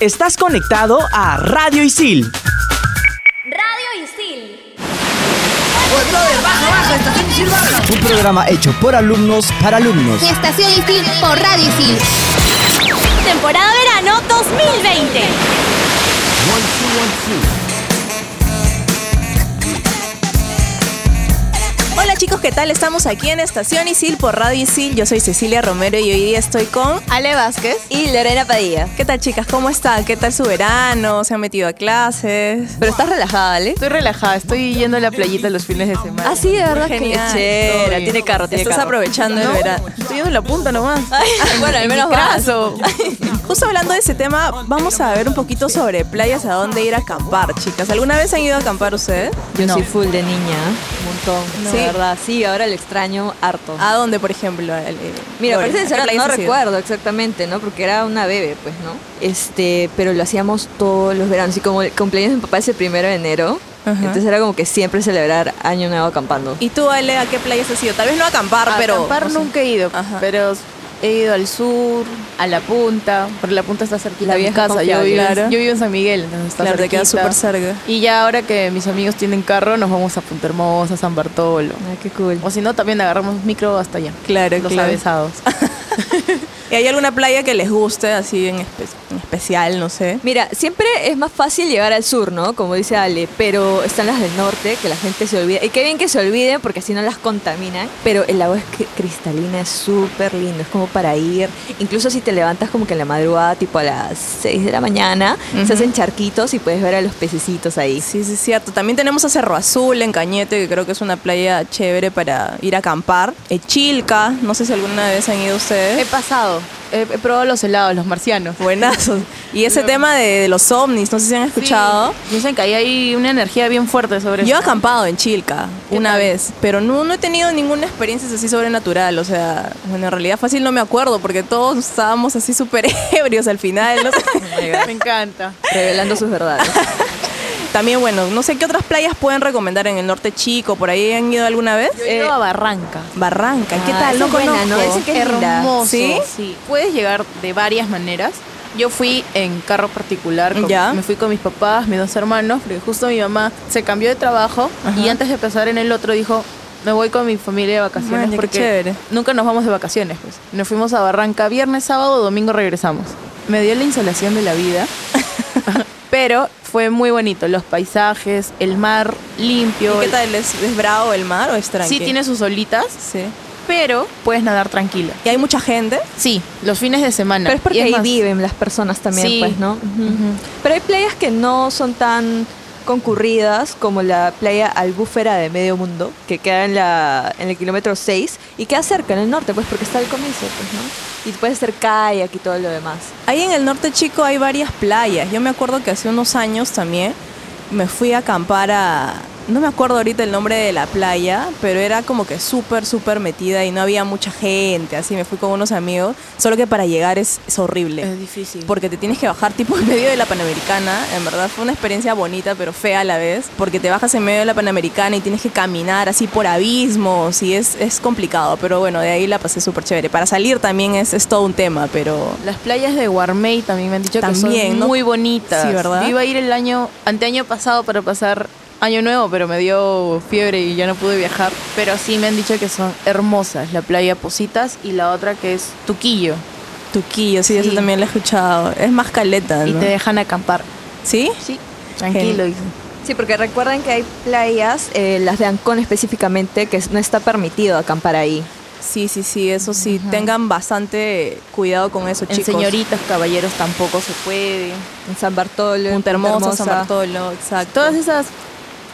Estás conectado a Radio Isil. Radio Isil. Un programa hecho por alumnos para alumnos. Estación Isil por Radio Isil. Temporada verano 2020. Hola chicos, ¿qué tal? Estamos aquí en Estación Isil por Radio Isil. Yo soy Cecilia Romero y hoy día estoy con Ale Vázquez. y Lorena Padilla. ¿Qué tal chicas? ¿Cómo están? ¿Qué tal su verano? ¿Se han metido a clases? Pero estás relajada, Ale. Estoy relajada, estoy yendo a la playita los fines de semana. Ah, sí, de verdad Genial. que bien. Tiene carro, tiene Estás carro. aprovechando el No, verano. Estoy yendo a la punta nomás. bueno, al menos. Caso. Justo hablando de ese tema, vamos a ver un poquito sobre playas, a dónde ir a acampar, chicas. ¿Alguna vez han ido a acampar ustedes? Yo No. soy full de niña, un montón. No. Sí, de verdad. Sí, ahora lo extraño harto. ¿A dónde, por ejemplo? El- el- Mira, parece ¿a qué sincera, playas no recuerdo exactamente, ¿no? Porque era una bebé, pues, ¿no? Este, pero lo hacíamos todos los veranos. Y como el cumpleaños de mi papá es el primero de enero, Ajá. entonces era como que siempre celebrar Año Nuevo acampando. ¿Y tú, Ale, a qué playas has ido? Tal vez no a acampar, A pero... acampar nunca he ido, Ajá. pero he ido al sur, a la punta, porque la punta está cerquita La de mi vieja casa. Yo vivo, Claro. yo vivo en San Miguel, entonces está Claro, te queda súper cerca. Y ya ahora que mis amigos tienen carro, nos vamos a Punta Hermosa, San Bartolo. Ay, qué cool. O si no, también agarramos micro hasta allá. Claro, Los claro. avesados. ¿Y hay alguna playa que les guste, así en, espe- en especial, no sé? Mira, siempre es más fácil llegar al sur, ¿no? Como dice Ale, pero están las del norte, que la gente se olvida. Y qué bien que se olviden, porque así no las contaminan. Pero el agua es cri- cristalina, es súper lindo, es como para ir. Incluso si te levantas como que en la madrugada, tipo a las 6 de la mañana, se hacen charquitos y puedes ver a los pececitos ahí. Sí, sí, es cierto. También tenemos a Cerro Azul en Cañete, que creo que es una playa chévere para ir a acampar. Eh, Chilca, no sé si alguna vez han ido He ustedes. pasado, he, he probado los helados, los marcianos. Buenazos. Y ese tema de, de los ovnis, no sé si han escuchado. Sí. Dicen que ahí hay una energía bien fuerte sobre Yo he eso. acampado en Chilca ¿Qué una tal? vez, pero no, no he tenido ninguna experiencia así sobrenatural. O sea, bueno, en realidad fácil no me acuerdo porque todos estábamos así súper ebrios al final. no sé. Me encanta. Revelando sus verdades. También, bueno, no sé qué otras playas pueden recomendar en el norte chico. ¿Por ahí han ido alguna vez? Yo he ido a Barranca. Barranca, ¿qué Ah, tal? No buena, conozco. ¿no? Dicen que es hermoso. ¿Sí? Sí. Puedes llegar de varias maneras. Yo fui en carro particular, con- Ya. me fui con mis papás, mis dos hermanos, porque justo mi mamá se cambió de trabajo Ajá. y antes de empezar en el otro dijo, me voy con mi familia de vacaciones qué porque chévere. nunca nos vamos de vacaciones. Pues. Nos fuimos a Barranca viernes, sábado, domingo regresamos. Me dio la insolación de la vida, pero fue muy bonito. Los paisajes, el mar limpio. ¿Y qué tal? ¿Es, es bravo el mar o es Sí, tiene sus olitas, Sí. pero puedes nadar tranquila. ¿Y hay mucha gente? Sí, los fines de semana. Pero es porque Y ahí más, viven las personas también, Sí. pues, ¿no? Pero hay playas que no son tan concurridas como la playa Albúfera de Medio Mundo, que queda en, la, en el kilómetro 6 y queda cerca, en el norte, pues porque está al comienzo, pues, ¿no? Y puedes hacer kayak y todo lo demás. Ahí en el norte chico hay varias playas. Yo me acuerdo que hace unos años también me fui a acampar a... No me acuerdo ahorita el nombre de la playa, pero era como que súper, súper metida y no había mucha gente. Así me fui con unos amigos. Solo que para llegar es, es horrible. Es difícil. Porque te tienes que bajar tipo en medio de la Panamericana. En verdad fue una experiencia bonita, pero fea a la vez. Porque te bajas en medio de la Panamericana y tienes que caminar así por abismos y es, es complicado. Pero bueno, de ahí la pasé súper chévere. Para salir también es, es todo un tema, pero... Las playas de Guarmey también me han dicho que son ¿no? muy bonitas. Sí, ¿verdad? Yo iba a ir el año, anteaño pasado para pasar año nuevo, pero me dio fiebre y ya no pude viajar. Pero sí me han dicho que son hermosas. La playa Positas y la otra que es Tuquillo. Tuquillo, sí, eso también lo he escuchado. Es más caleta, Y te dejan acampar. ¿Sí? Sí, tranquilo. Genial. Sí, porque recuerden que hay playas, eh, las de Ancón específicamente, que no está permitido acampar ahí. Sí, sí, sí, eso sí. Tengan bastante cuidado con eso, En chicos. señoritas, caballeros tampoco se puede. En San Bartolo, en Punta Hermosa, San Bartolo, exacto. Todas esas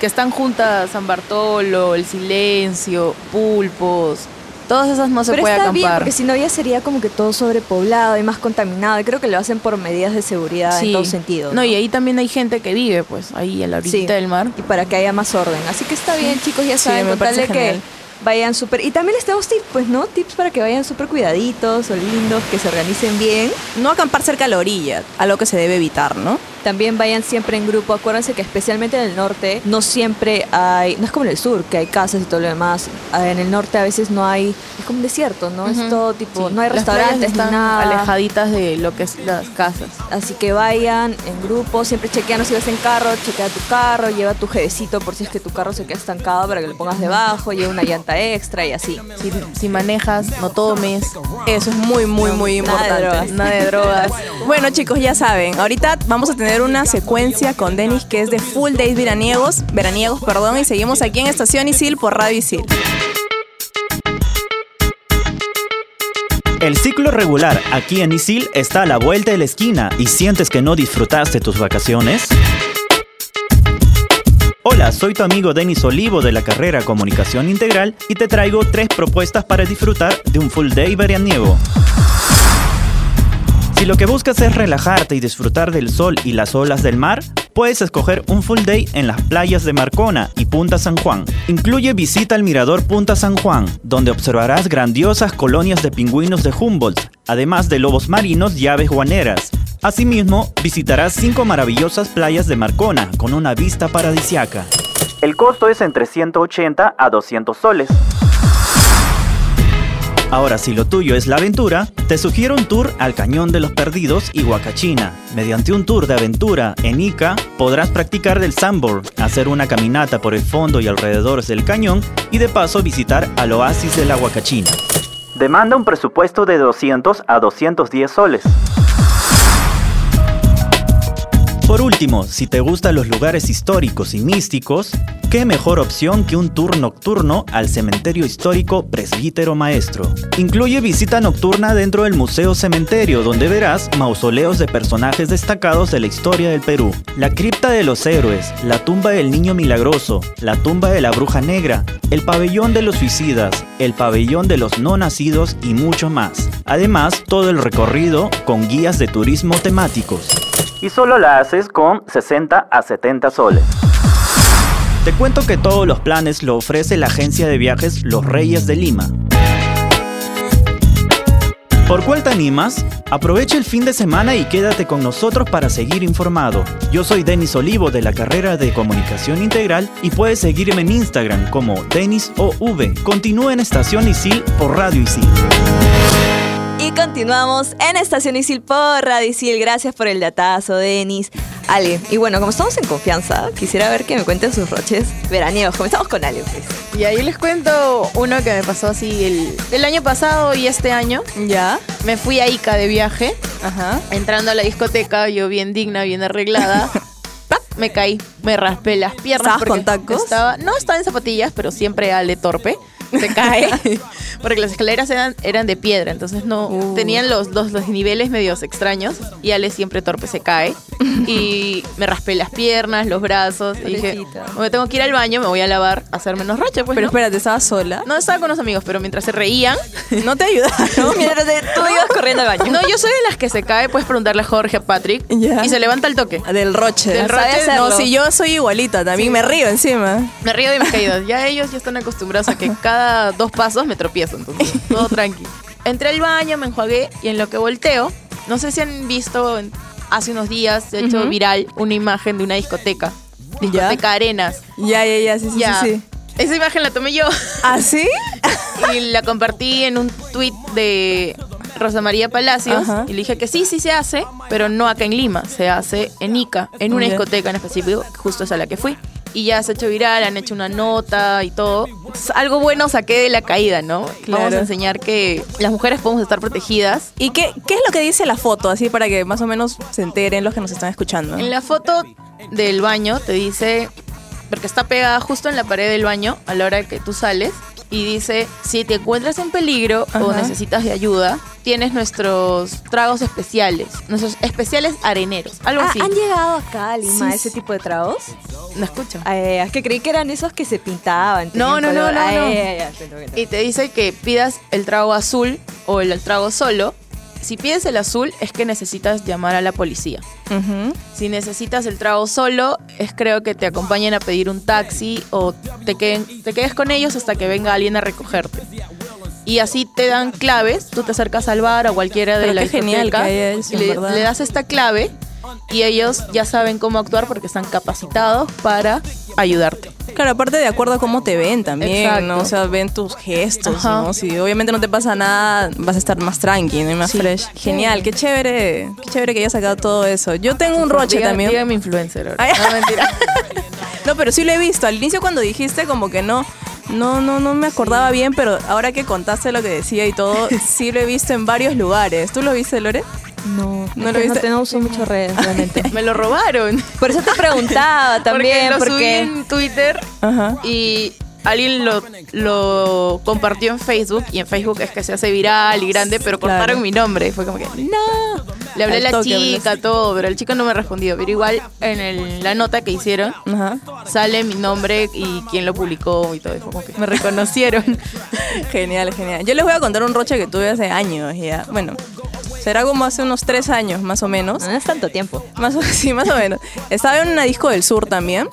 que están juntas, San Bartolo, El Silencio, Pulpos, todas esas no se Pero puede está bien, acampar. porque si no ya sería como que todo sobrepoblado y más contaminado. Y creo que lo hacen por medidas de seguridad en todo sentido. No, y ahí también hay gente que vive, pues, ahí a la orillita Sí. del mar. Y para que haya más orden. Así que está bien, chicos, ya Sí, saben, me con tal parece de que vayan súper... Y también les tenemos tips, pues, ¿no? Tips para que vayan súper cuidaditos o lindos, que se organicen bien. No acampar cerca de la orilla, algo que se debe evitar, ¿no? También vayan siempre en grupo. Acuérdense que especialmente en el norte no siempre hay, no es como en el sur, que hay casas y todo lo demás. Ah, En el norte a veces no hay, es como un desierto, ¿no? Es todo tipo, Sí, no hay las restaurantes, ni nada. alejaditas de lo que es las casas. Así que vayan en grupo, siempre chequeando si vas en carro, chequea tu carro, lleva tu jedecito por si es que tu carro se queda estancado para que lo pongas debajo, lleva una llanta extra y así. Si, si manejas, no tomes. Eso es muy, muy, muy Nada de importante. drogas. Nada de drogas. Bueno chicos, ya saben, ahorita vamos a tener una secuencia con Denis que es de Full Days veraniegos, veraniegos, perdón, y seguimos aquí en Estación Isil por Radio Isil. El ciclo regular aquí en Isil está a la vuelta de la esquina y sientes que no disfrutaste tus vacaciones. Hola, soy tu amigo Denis Olivo de la carrera Comunicación Integral y te traigo tres propuestas para disfrutar de un full day veraniego. Si lo que buscas es relajarte y disfrutar del sol y las olas del mar, puedes escoger un full day en las playas de Marcona y Punta San Juan. Incluye visita al mirador Punta San Juan, donde observarás grandiosas colonias de pingüinos de Humboldt, además de lobos marinos y aves guaneras. Asimismo, visitarás cinco maravillosas playas de Marcona con una vista paradisiaca. El costo es entre 180 a 200 soles. Ahora, si lo tuyo es la aventura, te sugiero un tour al Cañón de los Perdidos y Huacachina. Mediante un tour de aventura en Ica, podrás practicar del sandboard, hacer una caminata por el fondo y alrededor del cañón y de paso visitar al oasis de la Huacachina. Demanda un presupuesto de 200 a 210 soles. Último, si te gustan los lugares históricos y místicos, qué mejor opción que un tour nocturno al cementerio histórico Presbítero Maestro. Incluye visita nocturna dentro del Museo Cementerio, donde verás mausoleos de personajes destacados de la historia del Perú. La cripta de los héroes, la tumba del niño milagroso, la tumba de la bruja negra, el pabellón de los suicidas, el pabellón de los no nacidos y mucho más. Además, todo el recorrido con guías de turismo temáticos y solo la haces con 60 a 70 soles. Te cuento que todos los planes lo ofrece la agencia de viajes Los Reyes de Lima. ¿Por cuál te animas? Aprovecha el fin de semana y quédate con nosotros para seguir informado. Yo soy Denis Olivo de la carrera de Comunicación Integral y puedes seguirme en Instagram como DenisOV. Continúa en Estación Isil por Radio Isil. Continuamos en Estación Isil por Radio Isil. Gracias por el datazo, Denis. Ale, y bueno, como estamos en confianza, quisiera ver que me cuenten sus roches veraniegos. Comenzamos con Ale, pues. Y ahí les cuento uno que me pasó así el, el año pasado y este año. ¿Ya? Me fui a Ica de viaje, Ajá. entrando a la discoteca, yo bien digna, bien arreglada. Me caí, me raspé las piernas. ¿Estabas con tacos? Estaba, no estaba en zapatillas, pero siempre Ale torpe. Se cae. porque las escaleras eran, eran de piedra, entonces no Uh. tenían los, los, los niveles medios extraños. Y Ale siempre torpe se cae. Y me raspé las piernas, los brazos. Y dije, me tengo que ir al baño, me voy a lavar, a hacer menos roche. Pues, Pero ¿no? espérate, ¿estabas sola? No estaba con los amigos, pero mientras se reían, No te ayudaron. Mientras te- tú ibas corriendo al baño. No, yo soy de las que se cae, puedes preguntarle a Jorge, a Patrick, y se levanta el toque. Del roche. Del ¿Sabes roche, no. si yo soy igualita, también Sí. me río encima. Me río de mis caídas. Ya ellos ya están acostumbrados a que cada dos pasos me tropiezo, entonces todo tranqui. Entré al baño, me enjuagué y en lo que volteo, no sé si han visto hace unos días, se ha hecho Ujú. viral una imagen de una discoteca. Discoteca Arenas. Ya, ya, ya, sí, sí, Ya. sí, sí. Esa imagen la tomé yo ¿Ah, sí? y la compartí en un tweet de Rosa María Palacios Ajá. y le dije que sí, sí se hace, pero no acá en Lima, se hace en Ica, en una Ya. discoteca en específico, justo es a la que fui. Y ya se ha hecho viral, han hecho una nota y todo. Es algo bueno saqué de la caída, ¿no? Vamos Claro. a enseñar que las mujeres podemos estar protegidas. ¿Y qué, qué es lo que dice la foto? Así para que más o menos se enteren los que nos están escuchando. En la foto del baño te dice, porque está pegada justo en la pared del baño a la hora que tú sales, y dice, si te encuentras en peligro o necesitas de ayuda, tienes nuestros tragos especiales, nuestros especiales areneros, algo Ah, así. ¿Han llegado acá a Lima Sí, ese tipo de tragos? No escucho. Eh, es que creí que eran esos que se pintaban. No, no, no, no. Y te dice que pidas el trago azul o el, el trago solo. Si pides el azul es que necesitas llamar a la policía. Si necesitas el trago solo, es creo que te acompañen a pedir un taxi o te, queden, te quedes con ellos hasta que venga alguien a recogerte. Y así te dan claves, tú te acercas al bar a cualquiera de Pero la genial que eso, y le, le das esta clave y ellos ya saben cómo actuar porque están capacitados para ayudarte. Claro, aparte de acuerdo a cómo te ven también, Exacto. ¿no? O sea, ven tus gestos, Ajá. ¿no? Si obviamente no te pasa nada, vas a estar más tranqui, ¿no? Y más Sí. fresh. Genial, qué chévere, qué chévere que hayas sacado todo eso. Yo tengo un roche Diga- también. Dígame influencer ahora. Ay. No, mentira. No, pero sí lo he visto. Al inicio cuando dijiste como que no, no, no, no me acordaba bien, pero ahora que contaste lo que decía y todo, sí lo he visto en varios lugares. ¿Tú lo viste, Lore? No, ¿No no lo viste? No, uso mucho redes, realmente. Me lo robaron. Por eso te preguntaba también, porque lo subí en Twitter Ajá. y alguien lo, lo compartió en Facebook y en Facebook es que se hace viral y grande, pero Claro. cortaron mi nombre y fue como que no. Le hablé a la chica, todo, pero el chico no me respondió. Pero igual en el- la nota que hicieron Ajá. sale mi nombre y quién lo publicó y todo. Y fue como que me reconocieron. Genial, genial. Yo les voy a contar un roche que tuve hace años ya. Bueno, será como hace unos tres años más o menos. No es tanto tiempo. Más o, sí, más o menos. Estaba en una disco del sur también.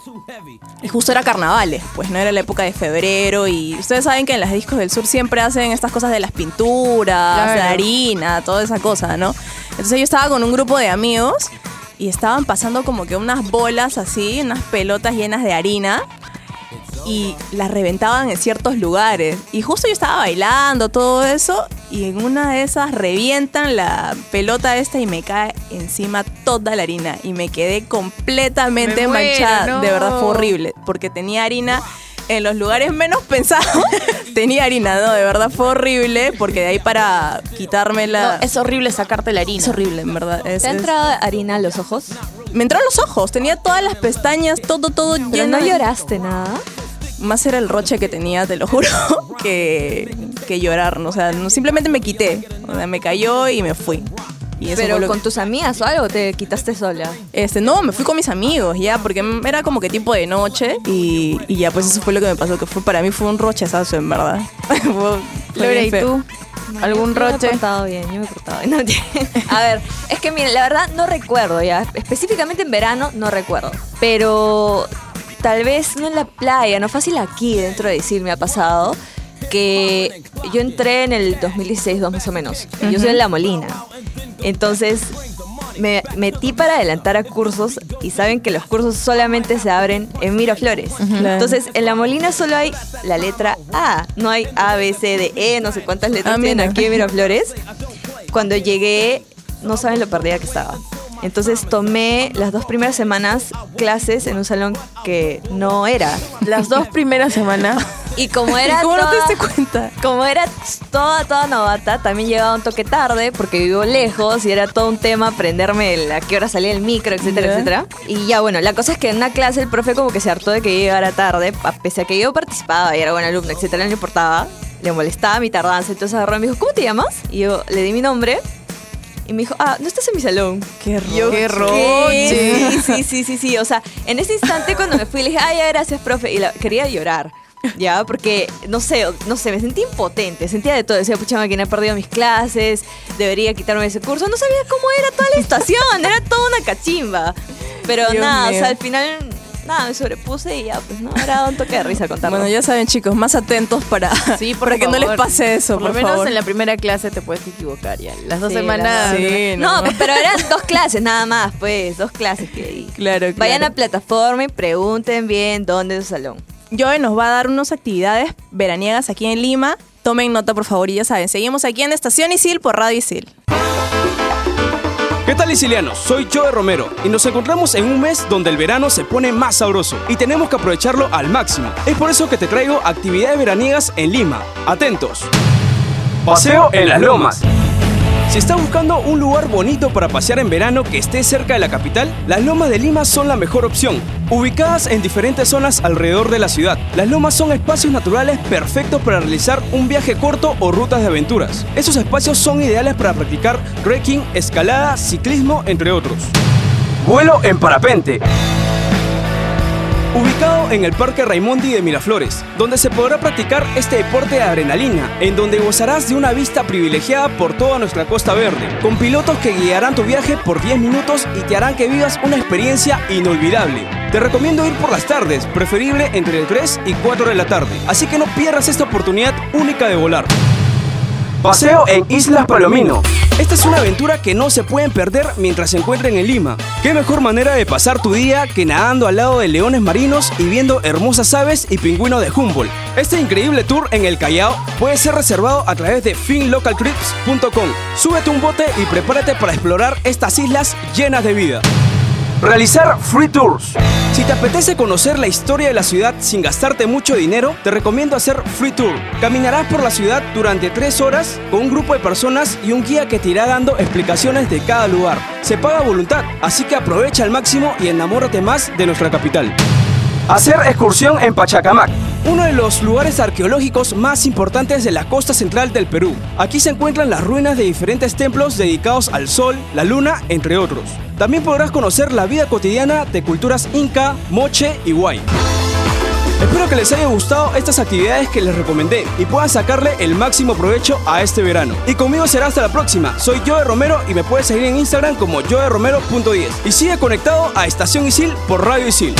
Y justo era carnavales, pues no era la época de febrero. Y ustedes saben que en las discos del sur siempre hacen estas cosas de las pinturas, Claro. la harina, toda esa cosa, ¿no? Entonces yo estaba con un grupo de amigos y estaban pasando como que unas bolas así, unas pelotas llenas de harina. Y las reventaban en ciertos lugares. Y justo yo estaba bailando, todo eso. Y en una de esas revientan la pelota esta y me cae encima toda la harina. Y me quedé completamente Me muero, manchada. no. De verdad fue horrible. Porque tenía harina en los lugares menos pensados. tenía harina, no, de verdad fue horrible. Porque de ahí para quitármela. No, es horrible sacarte la harina. es horrible, en verdad. Es- ¿Te ha es- harina a los ojos? Me entró en los ojos. Tenía todas las pestañas, todo, todo Pero lleno. no lloraste nada. Más era el roche que tenía, te lo juro, que, que llorar. ¿no? O sea, no- simplemente me quité. O sea, me cayó y me fui. Y eso Pero con que- tus amigas o algo te quitaste sola. este, no, me fui con mis amigos, ya, porque era como que tipo de noche. Y, y ya, pues eso fue lo que me pasó, que fue para mí fue un rochezazo, en verdad. Bien ¿y tú? ¿Algún Yo me he roche? portado bien, yo me he portado bien. No, a ver, es que miren, la verdad no recuerdo ya. Específicamente en verano no recuerdo. Pero tal vez no en la playa, no fácil aquí dentro de Isil me ha pasado. Que yo entré en el 2016, dos más o menos. Yo soy de La Molina. Entonces me metí para adelantar a cursos y saben que los cursos solamente se abren en Miraflores. Entonces en La Molina solo hay la letra A, no hay A, B, C, D, E, no sé cuántas letras Ah, tienen aquí en Miraflores. Cuando llegué, no saben lo perdida que estaba. Entonces tomé las dos primeras semanas clases en un salón que no era. Las dos primeras semanas. Y como era ¿Cómo no te toda- diste cuenta? como era toda, toda novata, también llegaba un toque tarde porque vivo lejos y era todo un tema aprenderme el- a qué hora salía el micro, etcétera, etcétera. Y ya, bueno, la cosa es que en una clase el profe como que se hartó de que yo llegara tarde, pese a que yo participaba y era buena alumna, etcétera, no le importaba, le molestaba mi tardanza. Entonces agarró y me dijo, ¿cómo te llamas? Y yo le di mi nombre y me dijo, ah, no estás en mi salón. Qué Yo, ¡Qué roche! Sí, sí, sí, sí, sí. O sea, en ese instante cuando me fui le dije, ay, ya, gracias, profe. Y la- quería llorar. Ya, porque no sé, no sé, me sentí impotente, sentía de todo. Decía, pucha máquina, he perdido mis clases, debería quitarme ese curso. No sabía cómo era toda la estación, era toda una cachimba. Pero Dios nada, mío. o sea, al final, nada, me sobrepuse y ya, pues no, era un toque de risa contarlo. Bueno, ya saben, chicos, más atentos para, Sí, para que no les pase eso, Por por, lo menos favor. en la primera clase te puedes equivocar ya. Las dos Sí, semanas. la Sí, No, no. pero eran dos clases nada más, pues, dos clases que Claro, Vayan claro. a plataforma y pregunten bien dónde es su salón. Joe nos va a dar unas actividades veraniegas aquí en Lima. Tomen nota, por favor, y ya saben, seguimos aquí en Estación Isil por Radio Isil. ¿Qué tal Isilianos? Soy Joe Romero y nos encontramos en un mes donde el verano se pone más sabroso y tenemos que aprovecharlo al máximo. Es por eso que te traigo actividades veraniegas en Lima. Atentos. Paseo en las Lomas. Si estás buscando un lugar bonito para pasear en verano que esté cerca de la capital, las Lomas de Lima son la mejor opción. Ubicadas en diferentes zonas alrededor de la ciudad, las lomas son espacios naturales perfectos para realizar un viaje corto o rutas de aventuras. Esos espacios son ideales para practicar trekking, escalada, ciclismo, entre otros. Vuelo en parapente. Ubicado en el Parque Raimondi de Miraflores, donde se podrá practicar este deporte de adrenalina, en donde gozarás de una vista privilegiada por toda nuestra costa verde, con pilotos que guiarán tu viaje por 10 minutos y te harán que vivas una experiencia inolvidable. Te recomiendo ir por las tardes, preferible entre 3 y 4 de la tarde, así que no pierdas esta oportunidad única de volar. Paseo en Islas Palomino. Esta es una aventura que no se pueden perder mientras se encuentren en Lima. ¿Qué mejor manera de pasar tu día que nadando al lado de leones marinos y viendo hermosas aves y pingüinos de Humboldt? Este increíble tour en el Callao puede ser reservado a través de finlocaltrips.com. Súbete un bote y prepárate para explorar estas islas llenas de vida. Realizar free tours. Si te apetece conocer la historia de la ciudad sin gastarte mucho dinero, te recomiendo hacer free tour. Caminarás por la ciudad durante tres horas con un grupo de personas y un guía que te irá dando explicaciones de cada lugar. Se paga voluntad, así que aprovecha al máximo y enamórate más de nuestra capital. Hacer excursión en Pachacamac, uno de los lugares arqueológicos más importantes de la costa central del Perú. Aquí se encuentran las ruinas de diferentes templos dedicados al sol, la luna, entre otros. También podrás conocer la vida cotidiana de culturas inca, moche y guay. Espero que les haya gustado estas actividades que les recomendé y puedan sacarle el máximo provecho a este verano. Y conmigo será hasta la próxima. Soy Joe Romero y me puedes seguir en Instagram como joeromero.10. Y sigue conectado a Estación Isil por Radio Isil.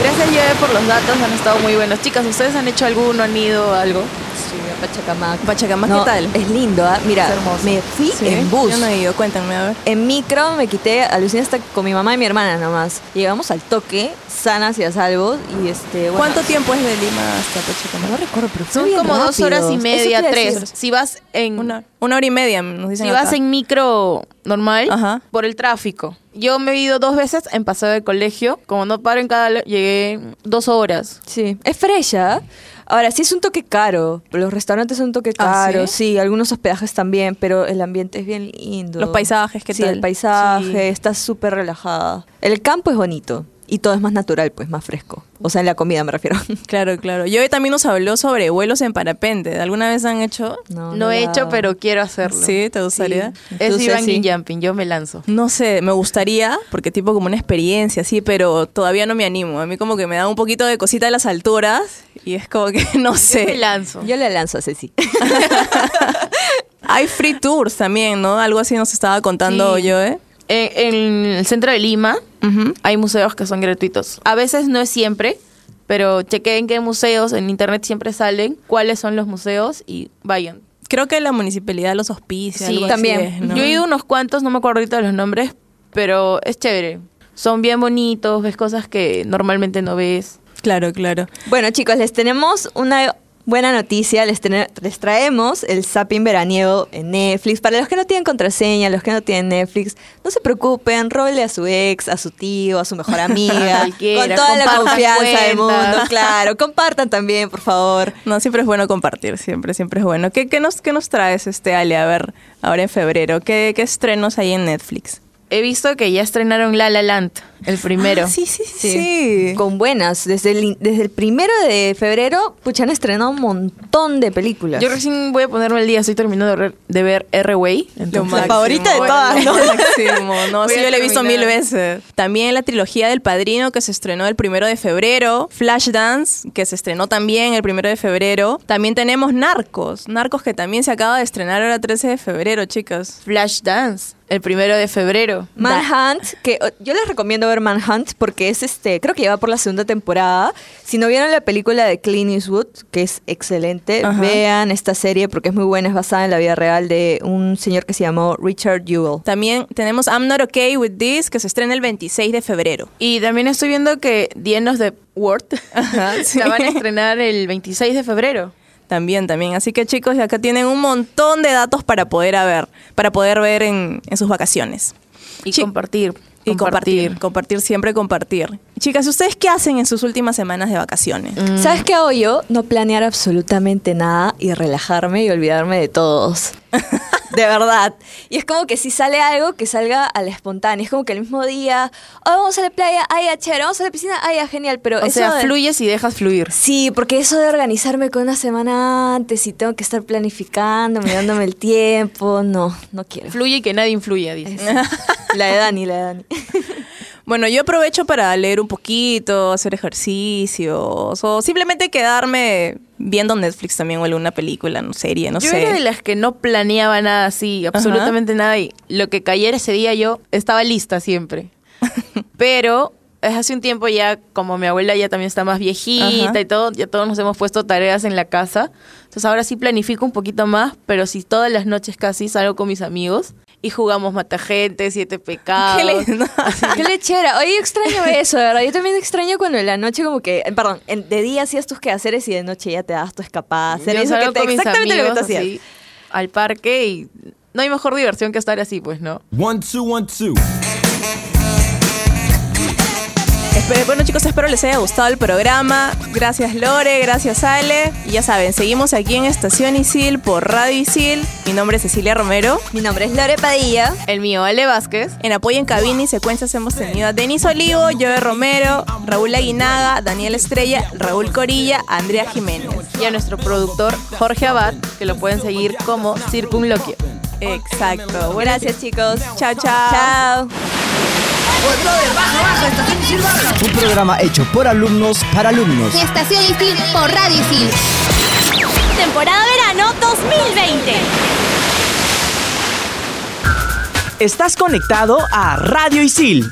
Gracias, Joe, por los datos. Han estado muy buenos. Chicas, ¿ustedes han hecho alguno? ¿Han ido algo? Sí, a Pachacamac. Pachacamac, No, ¿qué tal? Es lindo, ¿ah? Mira, Es me fui Sí, en bus. Yo no he ido, cuéntame, a ver. En micro me quité, aluciné hasta con mi mamá y mi hermana nomás. Llegamos al toque, sanas y a salvo. Y este, bueno, ¿Cuánto tiempo es de Lima hasta Pachacamac? No recuerdo, pero fue Son bien como dos horas y media, tres. decir. Si vas en Una, una hora y media, nos dicen Si vas en micro normal, Ajá. por el tráfico. Yo me he ido dos veces en paseo de colegio. Como no paro en cada... Llegué dos horas. Sí, es frecha. Ahora, sí es un toque caro. Los restaurantes son un toque ¿Ah, caro, sí? sí? algunos hospedajes también, pero el ambiente es bien lindo. Los paisajes, ¿qué sí, tal? el paisaje, Sí. está súper relajada. El campo es bonito y todo es más natural, pues más fresco. O sea, en la comida me refiero. Claro, claro. Yo también nos habló sobre vuelos en parapente. ¿Alguna vez han hecho? No, he la- hecho, pero quiero hacerlo. Sí, ¿te gustaría? Es Entonces, Iván sí. Jumping, yo me lanzo. No sé, me gustaría, porque tipo como una experiencia, sí, pero todavía no me animo. A mí como que me da un poquito de cosita de las alturas y es como que no Yo me sé. lanzo. Yo le lanzo a Ceci. Hay free tours también, ¿no? Algo así nos estaba contando Sí. yo, ¿eh? En, en el centro de Lima hay museos que son gratuitos. A veces no es siempre, pero chequeen qué museos en internet siempre salen, cuáles son los museos y vayan. Creo que la municipalidad los auspicia. Sí, algo así también. es, ¿no? Yo he ido unos cuantos, no me acuerdo ahorita de los nombres, pero es chévere. Son bien bonitos, ves cosas que normalmente no ves. Claro, claro. Bueno, chicos, les tenemos una buena noticia. Les, les traemos el Zapping veraniego en Netflix. Para los que no tienen contraseña, los que no tienen Netflix, no se preocupen, róbele a su ex, a su tío, a su mejor amiga. Con toda la confianza del mundo, claro. Compartan también, por favor. No, siempre es bueno compartir, siempre, siempre es bueno. ¿Qué, qué nos, qué nos traes, este Ale? A ver, ahora en febrero. ¿Qué, qué estrenos hay en Netflix? He visto que ya estrenaron La La Land, el primero. Ah, sí, sí, sí. sí. Con buenas. Desde el, desde el primero de febrero, pucha, han estrenado un montón de películas. Yo recién voy a ponerme el día, estoy terminando de, ver R-Way. Máximo. favorita de Bueno, todas, ¿no? lo máximo. No, Voy sí, yo la he visto mil veces. También la trilogía del Padrino que se estrenó el primero de febrero. Flashdance, que se estrenó también el primero de febrero. También tenemos Narcos. Narcos que también se acaba de estrenar ahora 13 de febrero, chicas. Flashdance, el primero de febrero. Manhunt, que yo les recomiendo ver Manhunt porque es este, creo que ya va por la segunda temporada. Si no vieron la película de Clint Eastwood, que es excelente, Ajá. vean esta serie porque es muy buena, es basada en la vida real de un señor que se llamó Richard Jewell. También tenemos I'm Not Okay With This, que se estrena el 26 de febrero. Y también estoy viendo que End of the World sí. la van a estrenar el 26 de febrero. También, también. Así que chicos, ya acá tienen un montón de datos para poder ver, para poder ver en, en sus vacaciones. Y compartir. Y compartir, compartir, siempre compartir. Chicas, ¿ustedes qué hacen en sus últimas semanas de vacaciones? Mm. ¿Sabes qué hago yo? No planear absolutamente nada y relajarme y olvidarme de todos. de verdad. Y es como que si sale algo, que salga a la espontánea. Es como que el mismo día, oh, vamos a la playa, ay, ya, chévere, vamos a la piscina, ay, ya, genial. Pero O eso sea, de- fluyes y dejas fluir. Sí, porque eso de organizarme con una semana antes y tengo que estar planificando, mirándome el tiempo, no, no quiero. Fluye y que nadie influya, dices. La de Dani, la de Dani. Bueno, yo aprovecho para leer un poquito, hacer ejercicios o simplemente quedarme viendo Netflix también o alguna película, no serie, no yo sé. era de las que no planeaba nada así, absolutamente nada. Y lo que cayera ese día yo estaba lista siempre. Pero es hace un tiempo ya, como mi abuela ya también está más viejita Ajá. y todo, ya todos nos hemos puesto tareas en la casa. Entonces ahora sí planifico un poquito más, pero sí todas las noches casi salgo con mis amigos y jugamos Matagente, Siete Pecados. Qué. Qué lechera. Oye, yo extraño eso, de verdad. Yo también extraño cuando en la noche como que, eh, perdón, en- de día hacías tus quehaceres y de noche ya te das tu escapada. Hacer Yo eso que te, exactamente lo que tú hacías. así, al parque y no hay mejor diversión que estar así, pues, ¿no? One, two, one, two. Bueno chicos, espero les haya gustado el programa. Gracias Lore, gracias Ale. Y ya saben, seguimos aquí en Estación Isil por Radio Isil. Mi nombre es Cecilia Romero. Mi nombre es Lore Padilla. El mío, Ale Vázquez. En apoyo en cabina y secuencias hemos tenido a Denis Olivo, Joe Romero, Raúl Aguinaga, Daniel Estrella, Raúl Corilla, Andrea Jiménez. Y a nuestro productor Jorge Abad, que lo pueden seguir como Circunloquio. Exacto. Bueno, Gracias, chicos. Chao, chao. Chao. Un programa hecho por alumnos para alumnos. Estación Isil por Radio Isil. Temporada verano 2020. Estás conectado a Radio Isil